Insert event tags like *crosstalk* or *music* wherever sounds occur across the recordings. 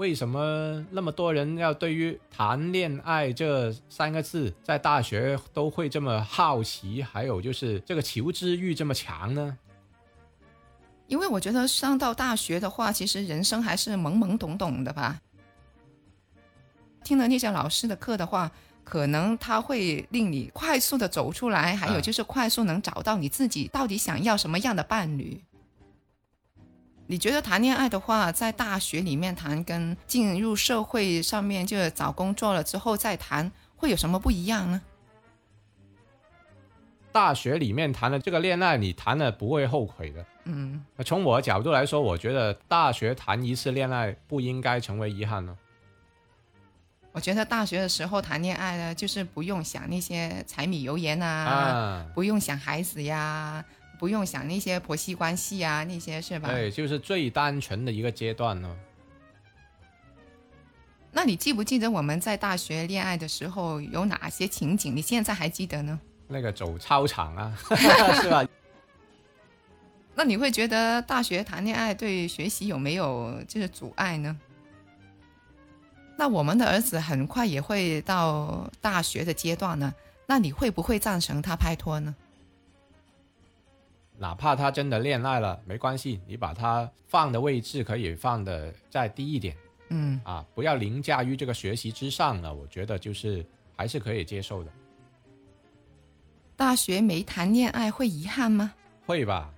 为什么那么多人要对于谈恋爱这三个字在大学都会这么好奇，还有就是这个求知欲这么强呢？因为我觉得上到大学的话，其实人生还是懵懵懂懂的吧。听了那些老师的课的话，可能他会令你快速的走出来，还有就是快速能找到你自己到底想要什么样的伴侣。你觉得谈恋爱的话，在大学里面谈，跟进入社会上面就找工作了之后再谈，会有什么不一样呢？大学里面谈的这个恋爱，你谈了不会后悔的。嗯，那从我的角度来说，我觉得大学谈一次恋爱不应该成为遗憾呢。我觉得大学的时候谈恋爱呢，就是不用想那些柴米油盐啊，啊，不用想孩子呀，不用想那些婆媳关系啊，那些是吧？对，就是最单纯的一个阶段呢。那你记不记得我们在大学恋爱的时候有哪些情景？你现在还记得呢？那个走操场啊，*laughs* 是吧？那你会觉得大学谈恋爱对学习有没有就是阻碍呢？那我们的儿子很快也会到大学的阶段呢，那你会不会赞成他拍拖呢？哪怕他真的恋爱了，没关系，你把他放的位置可以放的再低一点嗯，啊，不要凌驾于这个学习之上了。我觉得就是还是可以接受的，大学没谈恋爱会遗憾吗？会吧？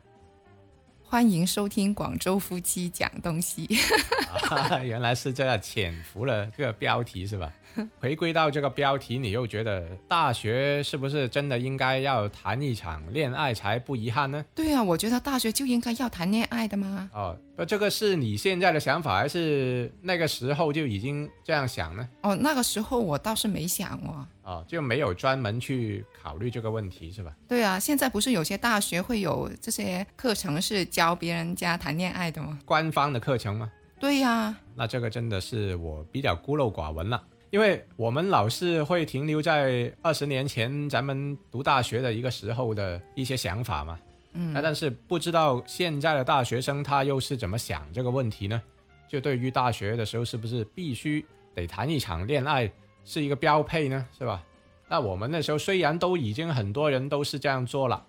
欢迎收听广州夫妻讲东西。*laughs* 啊，原来是这样，潜伏了这个标题是吧？*laughs* 回归到这个标题，你又觉得大学是不是真的应该要谈一场恋爱才不遗憾呢？对啊，我觉得大学就应该要谈恋爱的嘛。哦，那这个是你现在的想法，还是那个时候就已经这样想呢？哦，那个时候我倒是没想哦。哦，就没有专门去考虑这个问题是吧？对啊，现在不是有些大学会有这些课程是教别人家谈恋爱的吗？官方的课程吗？对呀、那这个真的是我比较孤陋寡闻了，因为我们老是会停留在二十年前咱们读大学的一个时候的一些想法嘛。嗯那但是不知道现在的大学生他又是怎么想这个问题呢？就对于大学的时候是不是必须得谈一场恋爱是一个标配呢？是吧？那我们那时候虽然都已经很多人都是这样做了，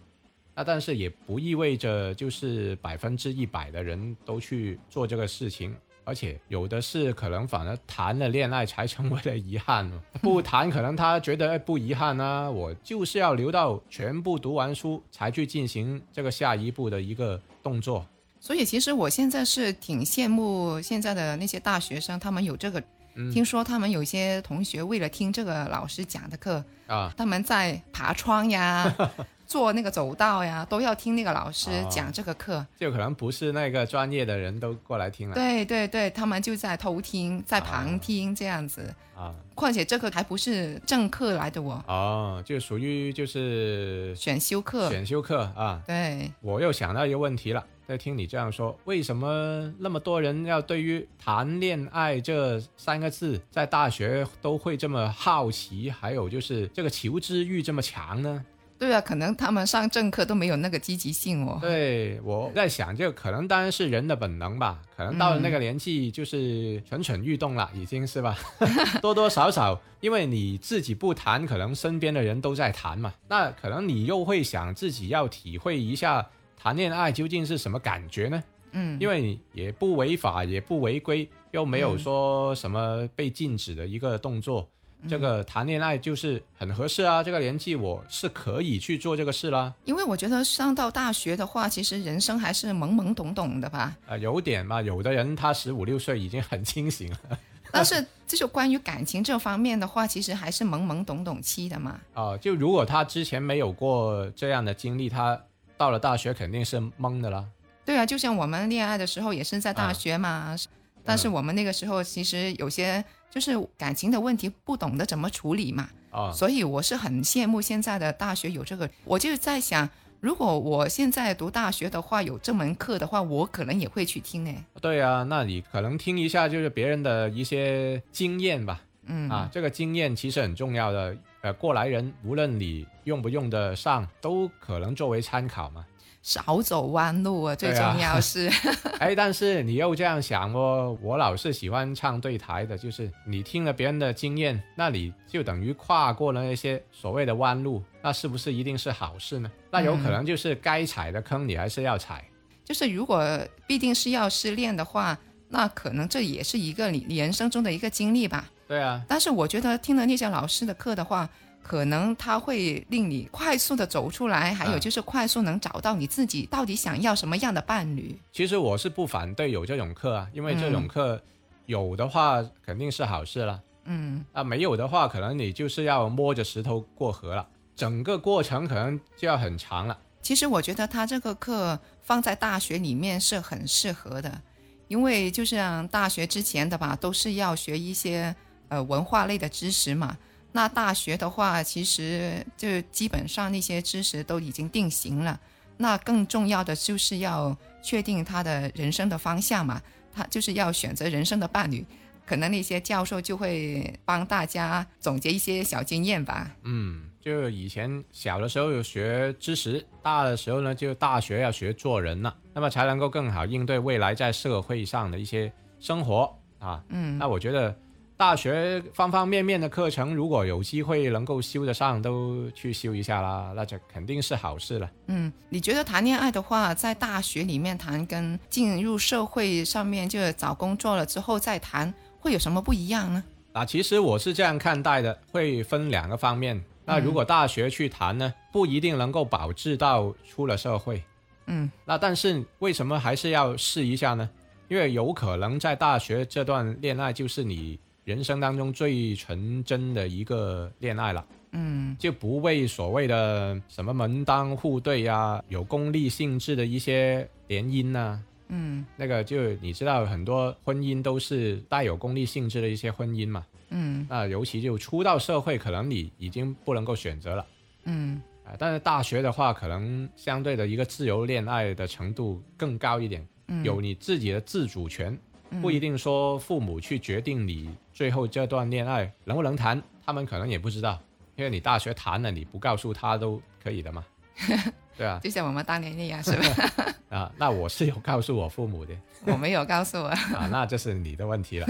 那但是也不意味着就是百分之一百的人都去做这个事情。而且有的是可能反而谈了恋爱才成为了遗憾哦，*laughs* 不谈可能他觉得哎不遗憾啊，我就是要留到全部读完书才去进行这个下一步的一个动作。所以其实我现在是挺羡慕现在的那些大学生，他们有这个。嗯听说他们有些同学为了听这个老师讲的课，啊，他们在爬窗呀、*laughs* 做那个走道呀，都要听那个老师哦讲这个课。就可能不是那个专业的人都过来听了对对对，他们就在偷听，在旁听这样子。啊。况且这个还不是正课来的哦，哦，就属于就是选修课。选修课啊。对，我又想到一个问题了，在听你这样说，为什么那么多人要对于谈恋爱这三个字在大学都会这么好奇，还有就是这个求知欲这么强呢？对啊，可能他们上政课都没有那个积极性哦。对，我在想，就可能当然是人的本能吧，可能到了那个年纪就是蠢蠢欲动了，已经是吧？*laughs* 多多少少，因为你自己不谈，可能身边的人都在谈嘛，那可能你又会想自己要体会一下谈恋爱究竟是什么感觉呢？嗯，因为也不违法，也不违规，又没有说什么被禁止的一个动作。这个谈恋爱就是很合适啊，这个年纪我是可以去做这个事啦。因为我觉得上到大学的话，其实人生还是懵懵懂懂的吧。啊、有点嘛，有的人他十五六岁已经很清醒了 *laughs* 但是就是关于感情这方面的话，其实还是懵懵懂懂期的嘛。啊、就如果他之前没有过这样的经历，他到了大学肯定是懵的啦。对啊，就像我们恋爱的时候也是在大学嘛，但是我们那个时候其实有些就是感情的问题不懂得怎么处理嘛，啊、所以我是很羡慕现在的大学有这个。我就在想，如果我现在读大学的话，有这门课的话，我可能也会去听诶。对啊，那你可能听一下就是别人的一些经验吧。嗯啊，这个经验其实很重要的。呃，过来人无论你用不用得上，都可能作为参考嘛。少走弯路啊，最重要是。*laughs* 哎，但是你又这样想哦，我老是喜欢唱对台的，就是你听了别人的经验，那你就等于跨过了那些所谓的弯路，那是不是一定是好事呢？那有可能就是该踩的坑你还是要踩。就是如果必定是要失恋的话，那可能这也是一个你你人生中的一个经历吧。对啊。但是我觉得听了那些老师的课的话。可能他会令你快速的走出来，还有就是快速能找到你自己到底想要什么样的伴侣。其实我是不反对有这种课啊，因为这种课有的话肯定是好事了。嗯，啊，没有的话，可能你就是要摸着石头过河了，整个过程可能就要很长了。其实我觉得他这个课放在大学里面是很适合的，因为就是大学之前的吧，都是要学一些呃文化类的知识嘛。那大学的话，其实就基本上那些知识都已经定型了。那更重要的就是要确定他的人生的方向嘛，他就是要选择人生的伴侣。可能那些教授就会帮大家总结一些小经验吧。嗯，就以前小的时候有学知识，大的时候呢，就大学要学做人了，那么才能够更好应对未来在社会上的一些生活啊。嗯，那我觉得。大学方方面面的课程，如果有机会能够修得上，都去修一下啦，那就肯定是好事了。嗯，你觉得谈恋爱的话，在大学里面谈，跟进入社会上面就找工作了之后再谈，会有什么不一样呢？啊，其实我是这样看待的，会分两个方面。那如果大学去谈呢，不一定能够保质到出了社会。嗯，那但是为什么还是要试一下呢？因为有可能在大学这段恋爱就是你。人生当中最纯真的一个恋爱了，嗯，就不为所谓的什么门当户对呀、有功利性质的一些联姻呐，嗯，那个就你知道很多婚姻都是带有功利性质的一些婚姻嘛，嗯，那尤其就出到社会，可能你已经不能够选择了，嗯，啊，但是大学的话，可能相对的一个自由恋爱的程度更高一点，嗯。有你自己的自主权。不一定说父母去决定你最后这段恋爱能不能谈，他们可能也不知道，因为你大学谈了，你不告诉他都可以的嘛。*laughs* 对啊，就像我们当年那样，是吧？*laughs* 啊，那我是有告诉我父母的，*laughs* 我没有告诉我啊，那这是你的问题了。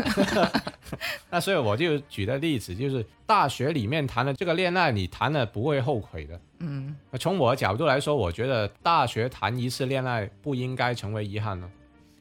那所以我就举的例子就是，大学里面谈的这个恋爱，你谈了不会后悔的。嗯，从我的角度来说，我觉得大学谈一次恋爱不应该成为遗憾呢。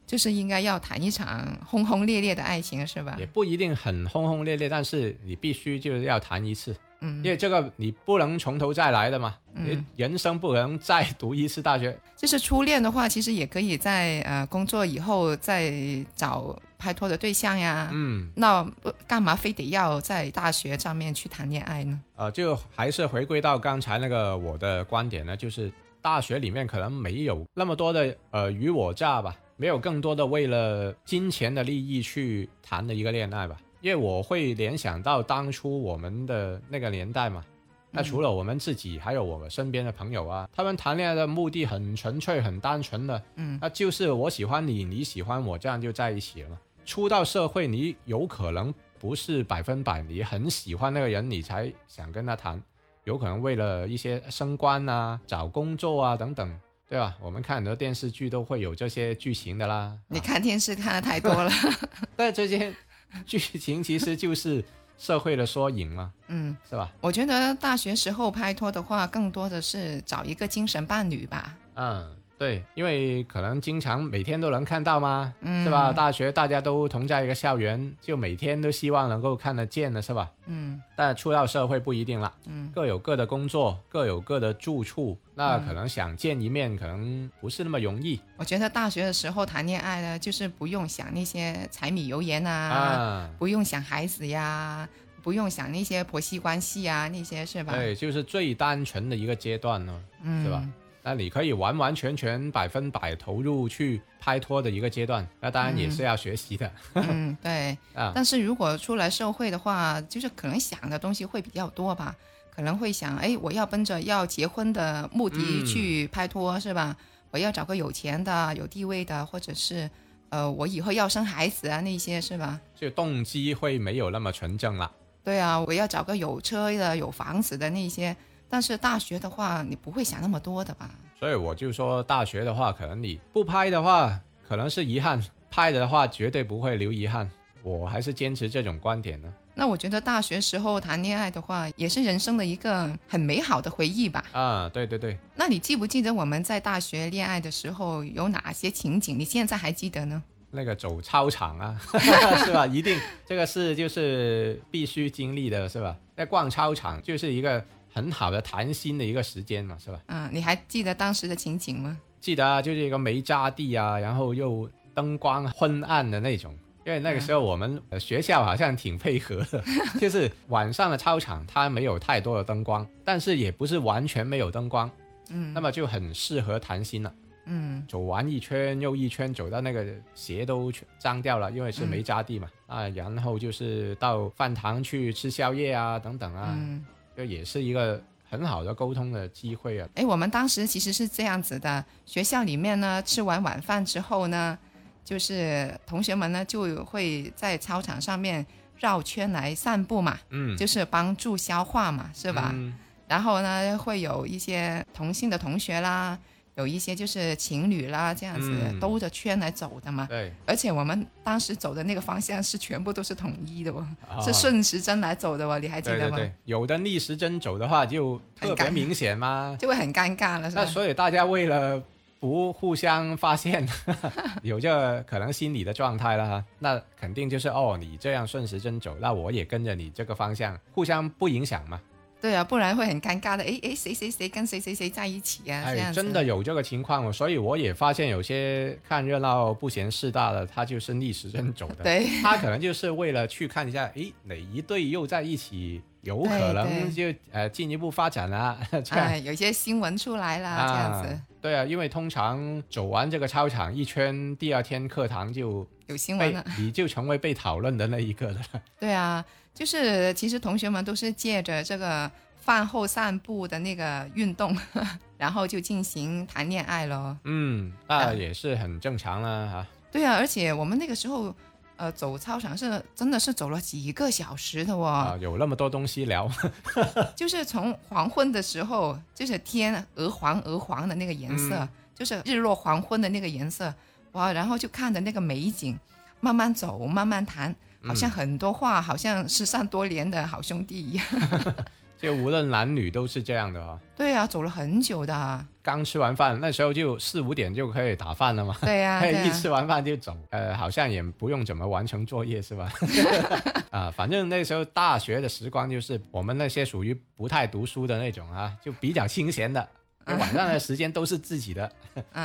就是应该要谈一场轰轰烈烈的爱情，是吧？也不一定很轰轰烈烈，但是你必须就是要谈一次，嗯，因为这个你不能从头再来的嘛，你人生不能再读一次大学。就是初恋的话，其实也可以在呃工作以后再找拍拖的对象呀，嗯，那干嘛非得要在大学上面去谈恋爱呢？呃，就还是回归到刚才那个我的观点呢，就是大学里面可能没有那么多的呃与我诈吧。没有更多的为了金钱的利益去谈的一个恋爱吧，因为我会联想到当初我们的那个年代嘛。那除了我们自己，还有我们身边的朋友啊，他们谈恋爱的目的很纯粹、很单纯的，嗯，那就是我喜欢你，你喜欢我，这样就在一起了嘛。出到社会，你有可能不是百分百你很喜欢那个人，你才想跟他谈，有可能为了一些升官啊、找工作啊等等。对吧？我们看很多电视剧都会有这些剧情的啦。你看电视看的太多了。*laughs* 但这些剧情其实就是社会的缩影嘛。*laughs* 嗯，是吧？我觉得大学时候拍拖的话，更多的是找一个精神伴侣吧。嗯。对，因为可能经常每天都能看到嘛，是吧？大学大家都同在一个校园，就每天都希望能够看得见的是吧？嗯。但出到社会不一定了，嗯，各有各的工作，各有各的住处，那可能想见一面，可能不是那么容易。我觉得大学的时候谈恋爱呢，就是不用想那些柴米油盐啊，不用想孩子呀，不用想那些婆媳关系啊，那些是吧？对，就是最单纯的一个阶段呢，是吧？那你可以完完全全百分百投入去拍拖的一个阶段，那当然也是要学习的。嗯，*laughs* 对啊。但是如果出来社会的话，就是可能想的东西会比较多吧，可能会想，哎，我要奔着要结婚的目的去拍拖，是吧？我要找个有钱的、有地位的，或者是，呃，我以后要生孩子啊，那些是吧？就动机会没有那么纯正了。对啊，我要找个有车的、有房子的那些。但是大学的话，你不会想那么多的吧？所以我就说，大学的话，可能你不拍的话，可能是遗憾；拍的话，绝对不会留遗憾。我还是坚持这种观点呢。那我觉得大学时候谈恋爱的话，也是人生的一个很美好的回忆吧。啊，对对对。那你记不记得我们在大学恋爱的时候有哪些情景？你现在还记得呢？那个走操场啊，*laughs* 是吧？一定这个是就是必须经历的，是吧？在逛操场就是一个很好的谈心的一个时间嘛，是吧？嗯，你还记得当时的情景吗？记得啊，就是一个没扎地啊，然后又灯光昏暗的那种。因为那个时候我们学校好像挺配合的，*laughs* 就是晚上的操场它没有太多的灯光，但是也不是完全没有灯光，嗯，那么就很适合谈心了。嗯，走完一圈又一圈，走到那个鞋都脏掉了，因为是没扎地嘛。啊，然后就是到饭堂去吃宵夜啊，等等啊，就也是一个很好的沟通的机会啊。哎，我们当时其实是这样子的，学校里面呢，吃完晚饭之后呢。就是同学们呢，就会在操场上面绕圈来散步嘛，嗯，就是帮助消化嘛，是吧？然后呢，会有一些同性的同学啦，有一些就是情侣啦，这样子兜着圈来走的嘛。对。而且我们当时走的那个方向是全部都是统一的哦，是顺时针来走的哦，你还记得吗？对对对，有的逆时针走的话就特别明显吗？就会很尴尬了，是吧？那所以大家为了。不互相发现，*laughs* 有这可能心理的状态了哈，那肯定就是哦，你这样顺时针走，那我也跟着你这个方向，互相不影响嘛。对啊，不然会很尴尬的。哎哎，谁谁谁跟谁谁谁在一起啊？哎，真的有这个情况，所以我也发现有些看热闹不嫌事大的，他就是逆时针走的。对，他可能就是为了去看一下，哎，哪一对又在一起。有可能就呃进一步发展 *laughs* 了，哎，有些新闻出来了，这样子。对啊，因为通常走完这个操场一圈，第二天课堂就有新闻了，你就成为被讨论的那一个了。对啊，就是其实同学们都是借着这个饭后散步的那个运动，*laughs* 然后就进行谈恋爱了。嗯，那也是很正常了哈。对啊，而且我们那个时候。呃，走操场是真的是走了几个小时的哦，有那么多东西聊。*laughs* 就是从黄昏的时候，就是天鹅黄鹅黄的那个颜色，就是日落黄昏的那个颜色，哇，然后就看着那个美景，慢慢走，慢慢谈，好像很多话，好像失散多年的好兄弟一样。*laughs* 就无论男女都是这样的啊。对啊，走了很久的。刚吃完饭，那时候就四五点就可以打饭了嘛。对 *laughs* 呀，一吃完饭就走。呃，好像也不用怎么完成作业是吧？*laughs* 啊，反正那时候大学的时光就是我们那些属于不太读书的那种啊，就比较清闲的，晚上的时间都是自己的，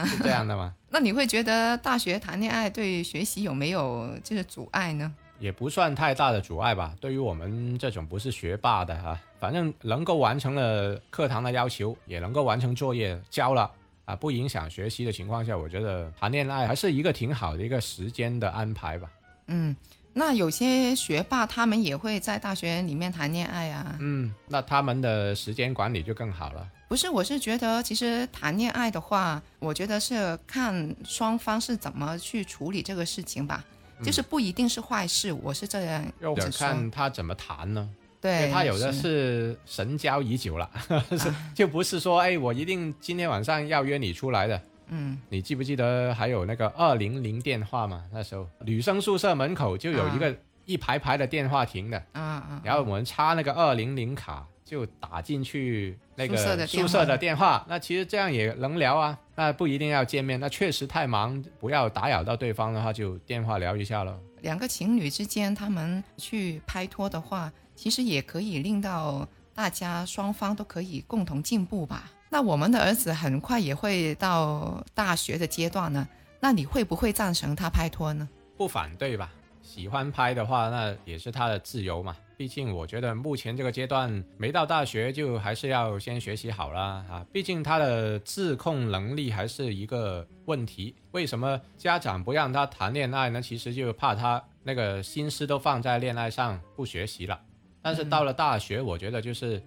是这样的吗？那你会觉得大学谈恋爱对学习有没有就是阻碍呢？也不算太大的阻碍吧，对于我们这种不是学霸的哈，反正能够完成了课堂的要求，也能够完成作业交了啊，不影响学习的情况下，我觉得谈恋爱还是一个挺好的一个时间的安排吧。嗯，那有些学霸他们也会在大学里面谈恋爱啊。嗯，那他们的时间管理就更好了。不是，我是觉得其实谈恋爱的话，我觉得是看双方是怎么去处理这个事情吧。就是不一定是坏事，我是这样。要看他怎么谈呢？对，他有的是神交已久了，*laughs* 就不是说哎，我一定今天晚上要约你出来的。嗯，你记不记得还有那个二零零电话嘛？那时候女生宿舍门口就有一个一排排的电话亭的，啊啊，然后我们插那个二零零卡。就打进去那个宿舍的电话，那其实这样也能聊啊。那不一定要见面，那确实太忙，不要打扰到对方的话，就电话聊一下了。两个情侣之间，他们去拍拖的话，其实也可以令到大家双方都可以共同进步吧。那我们的儿子很快也会到大学的阶段呢，那你会不会赞成他拍拖呢？不反对吧？喜欢拍的话，那也是他的自由嘛。毕竟，我觉得目前这个阶段没到大学，就还是要先学习好了啊。毕竟他的自控能力还是一个问题。为什么家长不让他谈恋爱呢？其实就怕他那个心思都放在恋爱上，不学习了。但是到了大学，我觉得就是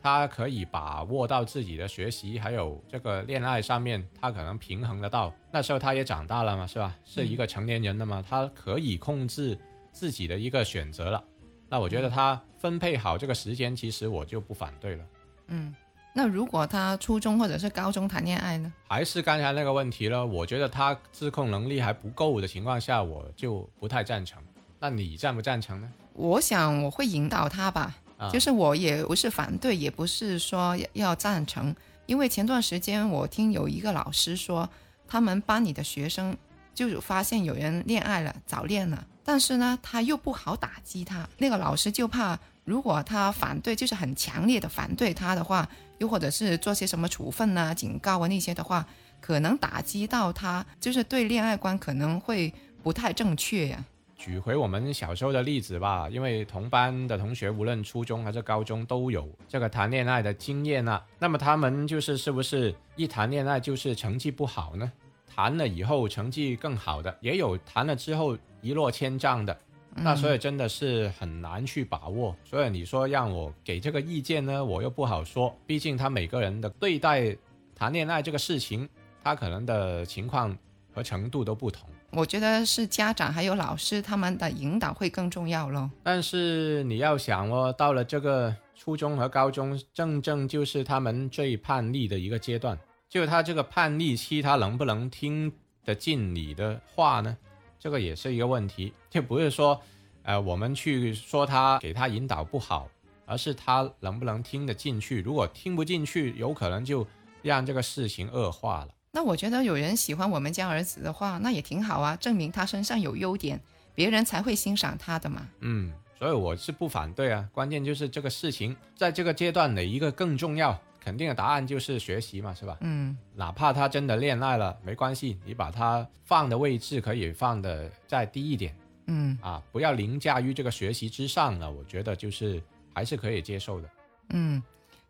他可以把握到自己的学习还有这个恋爱上面，他可能平衡得到。那时候他也长大了嘛，是吧？是一个成年人了嘛，他可以控制自己的一个选择了。那我觉得他分配好这个时间，其实我就不反对了。嗯，那如果他初中或者是高中谈恋爱呢？还是刚才那个问题了，我觉得他自控能力还不够的情况下，我就不太赞成。那你赞不赞成呢？我想我会引导他吧，啊就是我也不是反对，也不是说要要赞成，因为前段时间我听有一个老师说，他们班里的学生就有发现有人恋爱了，早恋了，但是呢，他又不好打击他，那个老师就怕如果他反对，就是很强烈的反对他的话，又或者是做些什么处分啊、警告啊那些的话，可能打击到他，就是对恋爱观可能会不太正确呀、举回我们小时候的例子吧，因为同班的同学，无论初中还是高中，都有这个谈恋爱的经验啊。那么他们就是是不是一谈恋爱就是成绩不好呢？谈了以后成绩更好的，也有谈了之后一落千丈的。那所以真的是很难去把握。所以你说让我给这个意见呢，我又不好说，毕竟他每个人的对待谈恋爱这个事情，他可能的情况和程度都不同。我觉得是家长还有老师他们的引导会更重要咯。但是你要想哦，到了这个初中和高中，正正就是他们最叛逆的一个阶段。就他这个叛逆期，他能不能听得进你的话呢？这个也是一个问题。*laughs* 就不是说，呃，我们去说他给他引导不好，而是他能不能听得进去。如果听不进去，有可能就让这个事情恶化了。那我觉得有人喜欢我们家儿子的话，那也挺好啊，证明他身上有优点，别人才会欣赏他的嘛。嗯，所以我是不反对啊。关键就是这个事情在这个阶段哪一个更重要？肯定的答案就是学习嘛，是吧？嗯哪怕他真的恋爱了，没关系，你把他放的位置可以放的再低一点嗯啊，不要凌驾于这个学习之上了。我觉得就是还是可以接受的。嗯，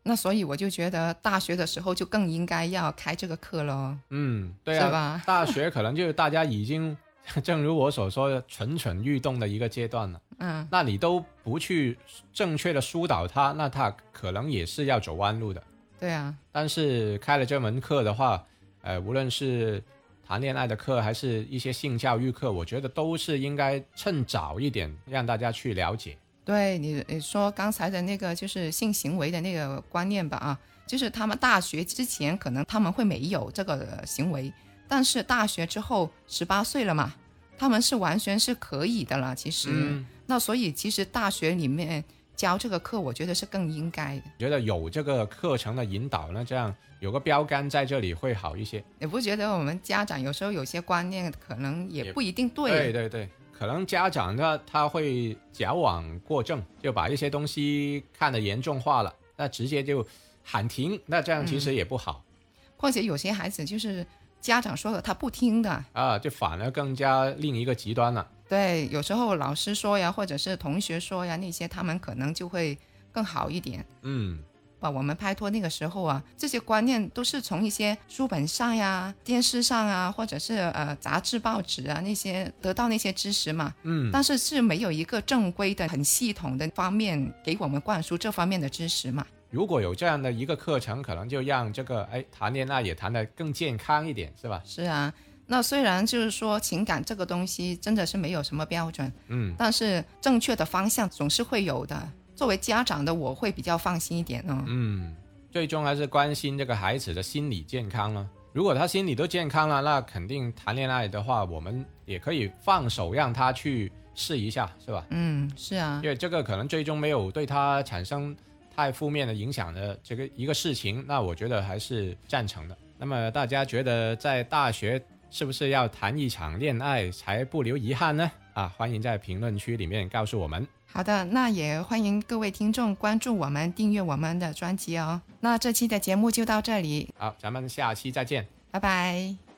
那所以我就觉得大学的时候就更应该要开这个课咯，嗯，对啊，是吧？大学可能就是大家已经，*laughs* 正如我所说的蠢蠢欲动的一个阶段了。嗯那你都不去正确的疏导他，那他可能也是要走弯路的。对啊，但是开了这门课的话，呃，无论是谈恋爱的课，还是一些性教育课，我觉得都是应该趁早一点让大家去了解。对你你说刚才的那个就是性行为的那个观念吧啊，就是他们大学之前可能他们会没有这个行为，但是大学之后十八岁了嘛，他们是完全是可以的了。其实，嗯，那所以其实大学里面教这个课，我觉得是更应该的。觉得有这个课程的引导那，这样有个标杆在这里会好一些。你不觉得我们家长有时候有些观念可能也也不一定对？对对对，可能家长呢他会矫枉过正，就把一些东西看得严重化了，那直接就喊停，那这样其实也不好。况且有些孩子就是家长说了他不听的，啊，就反而更加另一个极端了。对，有时候老师说呀，或者是同学说呀，那些他们可能就会更好一点。嗯，把，我们拍拖那个时候啊，这些观念都是从一些书本上呀、电视上啊，或者是呃杂志、报纸啊那些得到那些知识嘛。嗯，但是是没有一个正规的、很系统的方面给我们灌输这方面的知识嘛。如果有这样的一个课程，可能就让这个哎谈恋爱也谈得更健康一点，是吧？是啊，那虽然就是说情感这个东西真的是没有什么标准，嗯，但是正确的方向总是会有的。作为家长的我会比较放心一点哦。嗯，最终还是关心这个孩子的心理健康了。如果他心理都健康了，那肯定谈恋爱的话，我们也可以放手让他去试一下，是吧？嗯，是啊因，为这个可能最终没有对他产生太负面的影响的这个一个事情，那我觉得还是赞成的。那么大家觉得在大学是不是要谈一场恋爱才不留遗憾呢？啊，欢迎在评论区里面告诉我们。好的，那也欢迎各位听众关注我们、订阅我们的专辑哦。那这期的节目就到这里，好，咱们下期再见。拜拜。